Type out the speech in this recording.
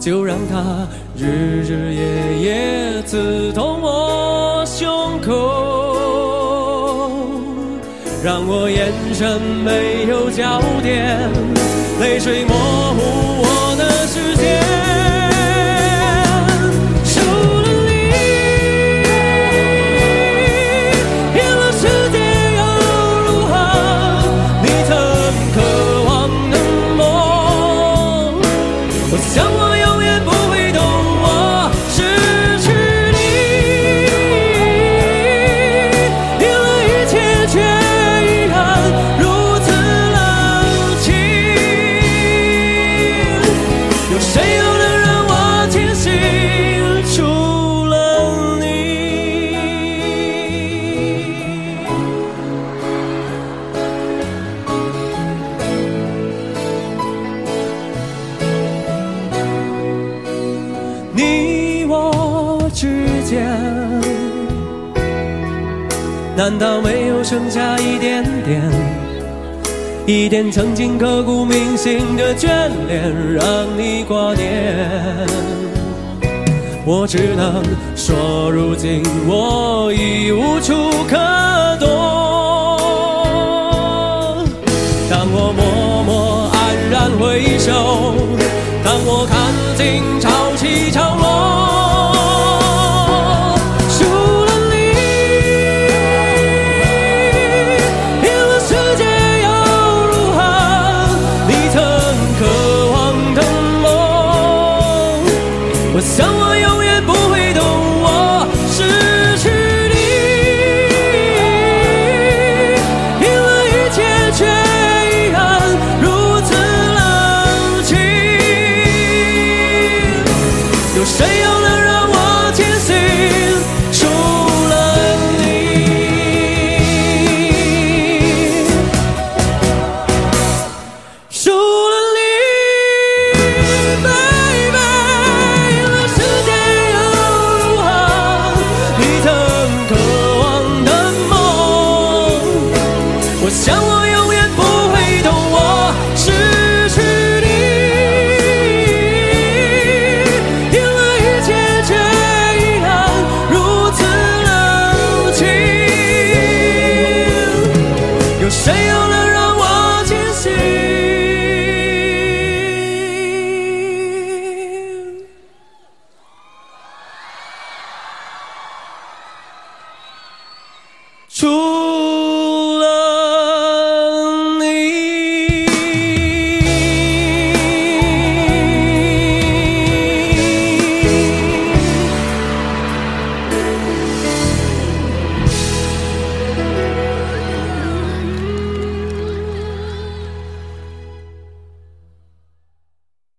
就让它日日夜夜刺痛我胸口，让我眼神没有焦点，泪水模糊我的视线。之间，难道没有剩下一点点，一点曾经刻骨铭心的眷恋，让你挂念？我只能说，如今我已无处可躲。当我默默黯然回首，当我看尽潮起潮落，was someone 想我永远不会懂我失去你，听了一切却依然如此冷清，有谁又能让我清醒？主。